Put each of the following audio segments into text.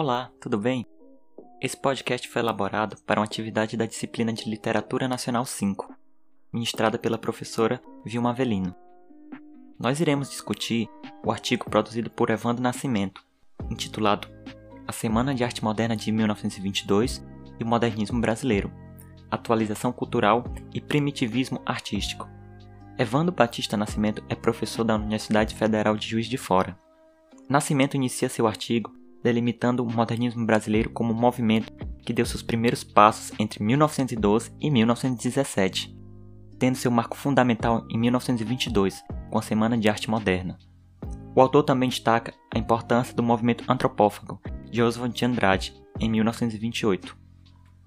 Olá, tudo bem? Esse podcast foi elaborado para uma atividade da disciplina de Literatura Nacional 5, ministrada pela professora Vilma Avelino. Nós iremos discutir o artigo produzido por Evandro Nascimento, intitulado A Semana de Arte Moderna de 1922 e o Modernismo Brasileiro, Atualização Cultural e Primitivismo Artístico. Evandro Batista Nascimento é professor da Universidade Federal de Juiz de Fora. Nascimento inicia seu artigo delimitando o modernismo brasileiro como um movimento que deu seus primeiros passos entre 1912 e 1917, tendo seu marco fundamental em 1922, com a Semana de Arte Moderna. O autor também destaca a importância do movimento antropófago de Oswald de Andrade, em 1928.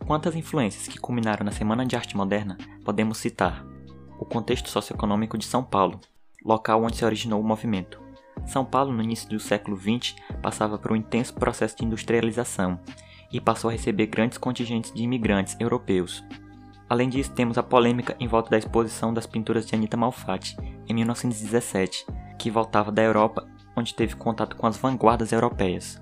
Quantas influências que culminaram na Semana de Arte Moderna podemos citar? O contexto socioeconômico de São Paulo, local onde se originou o movimento. São Paulo, no início do século XX, passava por um intenso processo de industrialização e passou a receber grandes contingentes de imigrantes europeus. Além disso, temos a polêmica em volta da exposição das pinturas de Anita Malfatti, em 1917, que voltava da Europa, onde teve contato com as vanguardas europeias.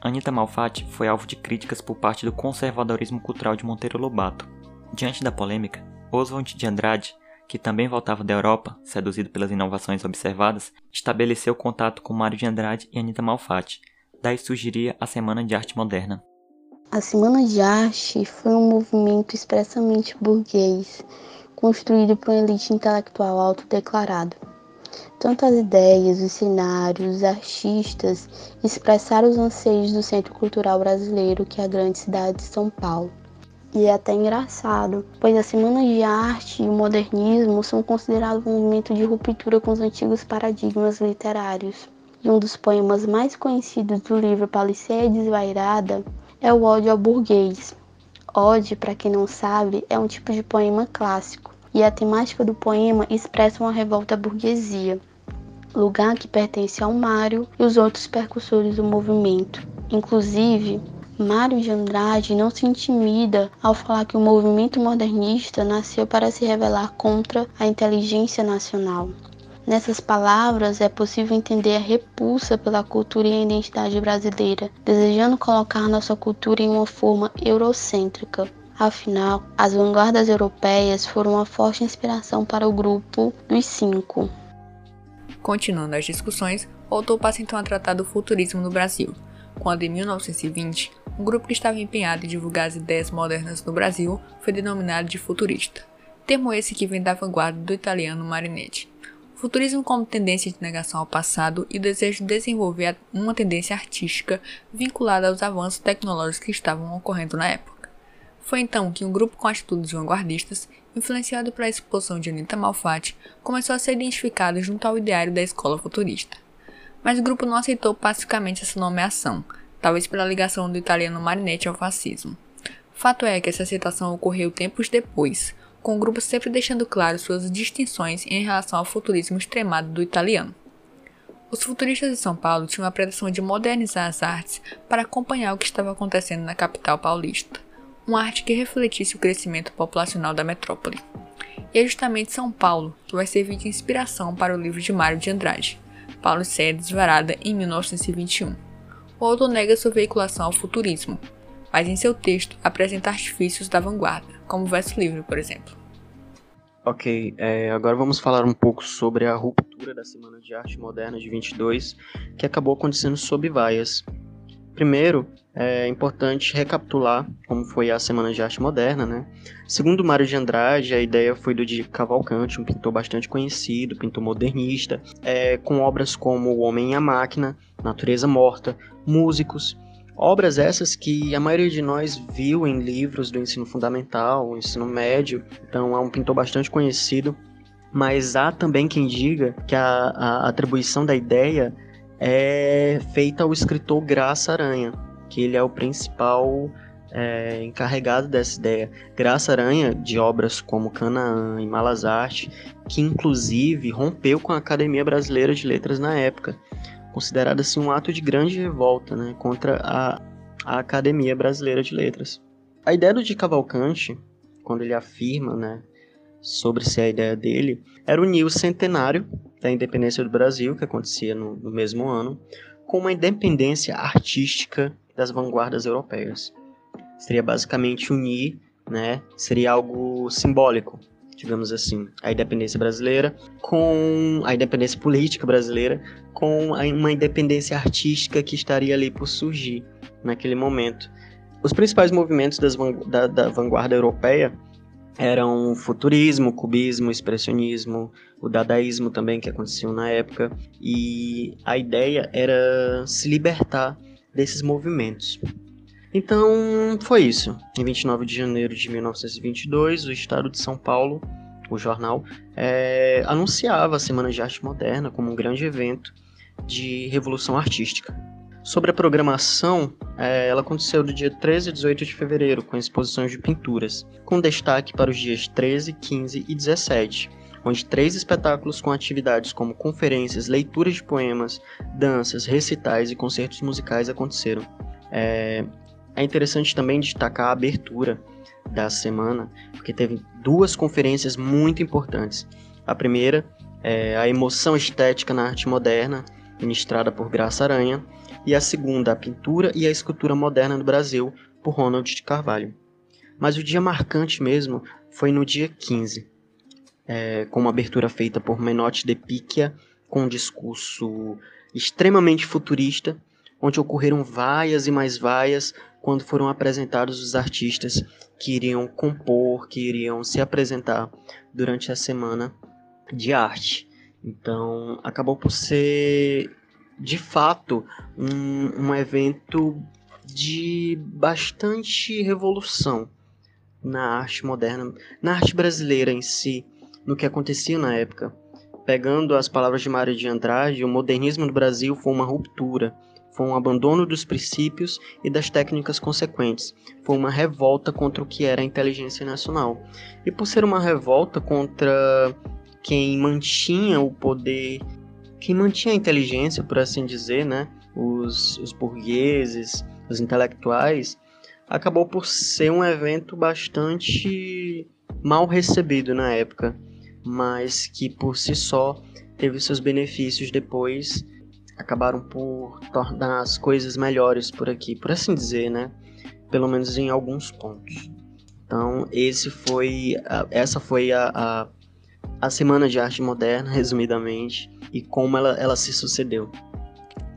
Anita Malfatti foi alvo de críticas por parte do conservadorismo cultural de Monteiro Lobato. Diante da polêmica, Oswald de Andrade que também voltava da Europa, seduzido pelas inovações observadas, estabeleceu contato com Mário de Andrade e Anita Malfatti. Daí surgiria a Semana de Arte Moderna. A Semana de Arte foi um movimento expressamente burguês, construído por uma elite intelectual autodeclarada. Tanto as ideias, os cenários, os artistas expressaram os anseios do Centro Cultural Brasileiro, que é a grande cidade de São Paulo. E é até engraçado, pois a Semana de Arte e o modernismo são considerados um movimento de ruptura com os antigos paradigmas literários. E um dos poemas mais conhecidos do livro Paliceia Desvairada é o Ódio ao Burguês. Ode, para quem não sabe, é um tipo de poema clássico, e a temática do poema expressa uma revolta à burguesia, lugar que pertence ao Mário e os outros percussores do movimento. Inclusive, Mário de Andrade não se intimida ao falar que o movimento modernista nasceu para se rebelar contra a inteligência nacional. Nessas palavras é possível entender a repulsa pela cultura e a identidade brasileira, desejando colocar nossa cultura em uma forma eurocêntrica. Afinal, as vanguardas europeias foram uma forte inspiração para o grupo dos cinco. Continuando as discussões, o autor passa então a tratar do futurismo no Brasil, quando em 1920 um grupo que estava empenhado em divulgar as ideias modernas no Brasil foi denominado de futurista, termo esse que vem da vanguarda do italiano Marinetti. O futurismo como tendência de negação ao passado e o desejo de desenvolver uma tendência artística vinculada aos avanços tecnológicos que estavam ocorrendo na época. Foi então que um grupo com atitudes vanguardistas, influenciado pela exposição de Anita Malfatti, começou a ser identificado junto ao ideário da escola futurista. Mas o grupo não aceitou pacificamente essa nomeação, talvez pela ligação do italiano Marinetti ao fascismo. Fato é que essa aceitação ocorreu tempos depois, com o grupo sempre deixando claro suas distinções em relação ao futurismo extremado do italiano. Os futuristas de São Paulo tinham a pretensão de modernizar as artes para acompanhar o que estava acontecendo na capital paulista, uma arte que refletisse o crescimento populacional da metrópole. E é justamente São Paulo que vai servir de inspiração para o livro de Mário de Andrade, Paulo Cé Desvarada, em 1921 o autor nega sua veiculação ao futurismo, mas em seu texto apresenta artifícios da vanguarda, como o verso livre, por exemplo. Ok, é, agora vamos falar um pouco sobre a ruptura da Semana de Arte Moderna de 22, que acabou acontecendo sob vaias. Primeiro, é importante recapitular como foi a Semana de Arte Moderna, né? Segundo Mário de Andrade, a ideia foi do de Cavalcante, um pintor bastante conhecido, pintor modernista, é, com obras como O Homem e a Máquina, Natureza Morta, Músicos, obras essas que a maioria de nós viu em livros do ensino fundamental, ensino médio, então é um pintor bastante conhecido, mas há também quem diga que a, a atribuição da ideia é feita ao escritor Graça Aranha, que ele é o principal é, encarregado dessa ideia. Graça Aranha, de obras como Canaã e Malas Arte, que inclusive rompeu com a Academia Brasileira de Letras na época, considerado assim um ato de grande revolta né, contra a, a Academia Brasileira de Letras. A ideia do de Cavalcante, quando ele afirma né, sobre se a ideia dele, era unir o centenário da independência do Brasil, que acontecia no, no mesmo ano, com uma independência artística das vanguardas europeias. Seria basicamente unir, né? Seria algo simbólico, digamos assim, a independência brasileira com a independência política brasileira com uma independência artística que estaria ali por surgir naquele momento. Os principais movimentos da, da vanguarda europeia eram futurismo, cubismo, expressionismo, o dadaísmo também que aconteciam na época, e a ideia era se libertar desses movimentos. Então, foi isso. Em 29 de janeiro de 1922, o Estado de São Paulo, o jornal, é, anunciava a Semana de Arte Moderna como um grande evento de revolução artística. Sobre a programação, é, ela aconteceu do dia 13 a 18 de fevereiro, com exposições de pinturas, com destaque para os dias 13, 15 e 17, onde três espetáculos com atividades como conferências, leituras de poemas, danças, recitais e concertos musicais aconteceram. É, é interessante também destacar a abertura da semana, porque teve duas conferências muito importantes. A primeira é a emoção estética na arte moderna, ministrada por Graça Aranha, e a segunda, a pintura e a escultura moderna no Brasil, por Ronald de Carvalho. Mas o dia marcante mesmo foi no dia 15, é, com uma abertura feita por Menotti de Picchia, com um discurso extremamente futurista, onde ocorreram vaias e mais vaias quando foram apresentados os artistas que iriam compor, que iriam se apresentar durante a semana de arte. Então, acabou por ser de fato um, um evento de bastante revolução na arte moderna, na arte brasileira em si, no que acontecia na época. Pegando as palavras de Mário de Andrade, o modernismo no Brasil foi uma ruptura, foi um abandono dos princípios e das técnicas consequentes, foi uma revolta contra o que era a inteligência nacional. E por ser uma revolta contra quem mantinha o poder quem mantinha a inteligência, por assim dizer, né, os, os burgueses, os intelectuais, acabou por ser um evento bastante mal recebido na época, mas que por si só teve seus benefícios depois, acabaram por tornar as coisas melhores por aqui, por assim dizer, né? Pelo menos em alguns pontos. Então, esse foi essa foi a, a, a Semana de Arte Moderna, resumidamente e como ela, ela se sucedeu.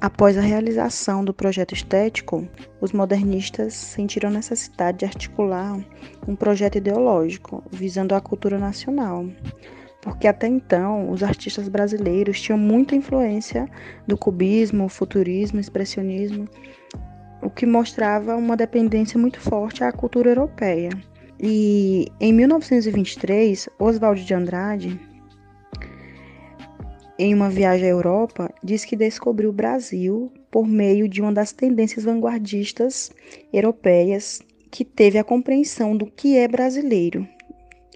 Após a realização do projeto estético, os modernistas sentiram necessidade de articular um projeto ideológico visando a cultura nacional, porque até então os artistas brasileiros tinham muita influência do cubismo, futurismo, expressionismo, o que mostrava uma dependência muito forte à cultura europeia. E em 1923, Oswald de Andrade em uma viagem à Europa, diz que descobriu o Brasil por meio de uma das tendências vanguardistas europeias que teve a compreensão do que é brasileiro,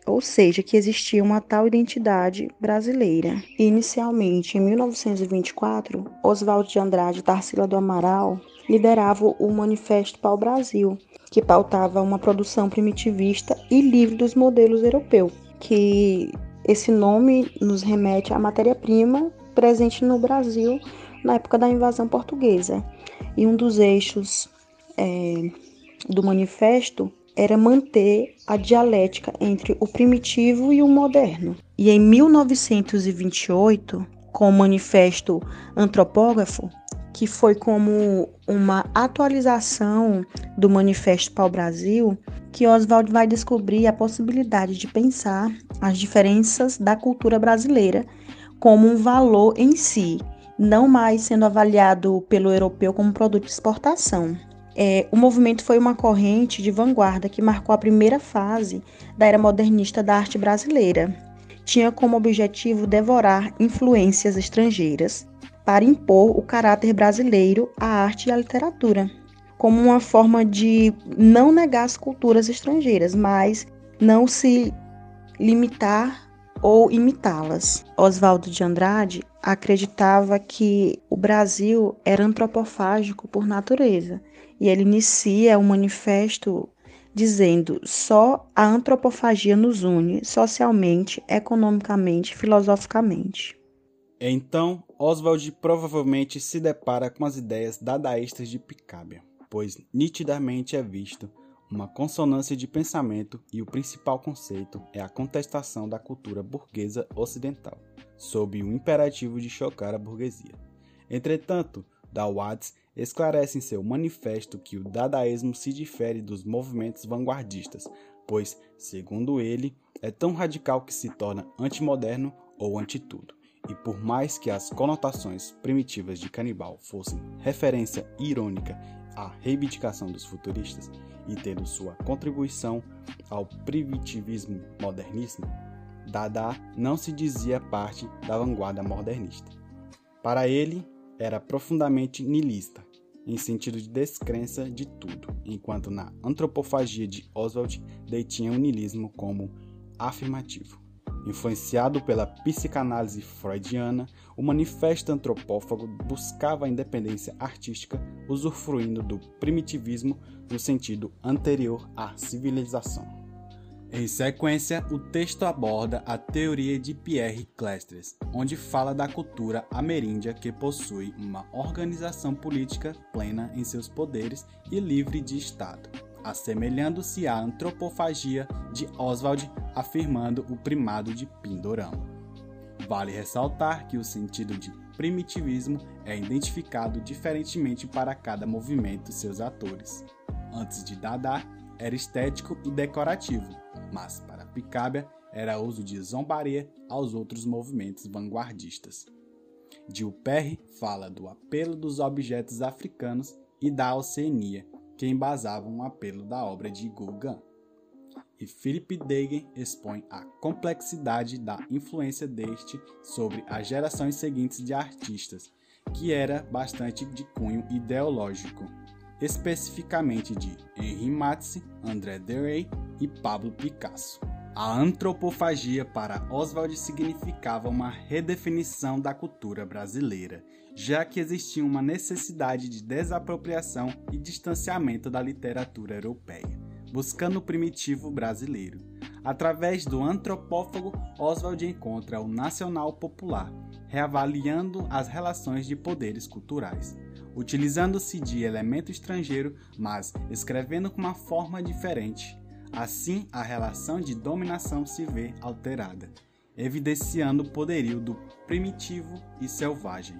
ou seja, que existia uma tal identidade brasileira. Inicialmente, em 1924, Oswaldo de Andrade e Tarsila do Amaral lideravam o Manifesto Pau Brasil, que pautava uma produção primitivista e livre dos modelos europeus, que esse nome nos remete à matéria-prima presente no Brasil na época da invasão portuguesa. E um dos eixos é, do manifesto era manter a dialética entre o primitivo e o moderno. E em 1928, com o manifesto antropógrafo, que foi como uma atualização do Manifesto o Brasil, que Oswald vai descobrir a possibilidade de pensar as diferenças da cultura brasileira como um valor em si, não mais sendo avaliado pelo europeu como produto de exportação. É, o movimento foi uma corrente de vanguarda que marcou a primeira fase da era modernista da arte brasileira. Tinha como objetivo devorar influências estrangeiras para impor o caráter brasileiro à arte e à literatura, como uma forma de não negar as culturas estrangeiras, mas não se limitar ou imitá-las. Oswaldo de Andrade acreditava que o Brasil era antropofágico por natureza, e ele inicia o manifesto dizendo: só a antropofagia nos une socialmente, economicamente, filosoficamente. Então, Oswald provavelmente se depara com as ideias dadaístas de Picabia. pois nitidamente é visto uma consonância de pensamento e o principal conceito é a contestação da cultura burguesa ocidental, sob o imperativo de chocar a burguesia. Entretanto, Dawades esclarece em seu manifesto que o dadaísmo se difere dos movimentos vanguardistas, pois, segundo ele, é tão radical que se torna antimoderno ou antitudo. E por mais que as conotações primitivas de canibal fossem referência irônica à reivindicação dos futuristas e tendo sua contribuição ao primitivismo modernismo, Dada não se dizia parte da vanguarda modernista. Para ele, era profundamente nilista, em sentido de descrença de tudo, enquanto na antropofagia de Oswald detinha o nilismo como afirmativo. Influenciado pela psicanálise freudiana, o manifesto antropófago buscava a independência artística, usufruindo do primitivismo no sentido anterior à civilização. Em sequência, o texto aborda a teoria de Pierre Clastres, onde fala da cultura ameríndia que possui uma organização política plena em seus poderes e livre de Estado, assemelhando-se à antropofagia de Oswald, afirmando o primado de Pindorama. Vale ressaltar que o sentido de primitivismo é identificado diferentemente para cada movimento e seus atores. Antes de Dada, era estético e decorativo, mas para Picabia era uso de zombaria aos outros movimentos vanguardistas. Dilperre fala do apelo dos objetos africanos e da Oceania, que embasavam o apelo da obra de Gauguin. E Philip Degen expõe a complexidade da influência deste sobre as gerações seguintes de artistas, que era bastante de cunho ideológico, especificamente de Henri Matisse, André Derain e Pablo Picasso. A antropofagia para Oswald significava uma redefinição da cultura brasileira, já que existia uma necessidade de desapropriação e distanciamento da literatura europeia, buscando o primitivo brasileiro. Através do antropófago, Oswald encontra o nacional popular, reavaliando as relações de poderes culturais, utilizando-se de elemento estrangeiro, mas escrevendo com uma forma diferente Assim, a relação de dominação se vê alterada, evidenciando o poderio do primitivo e selvagem.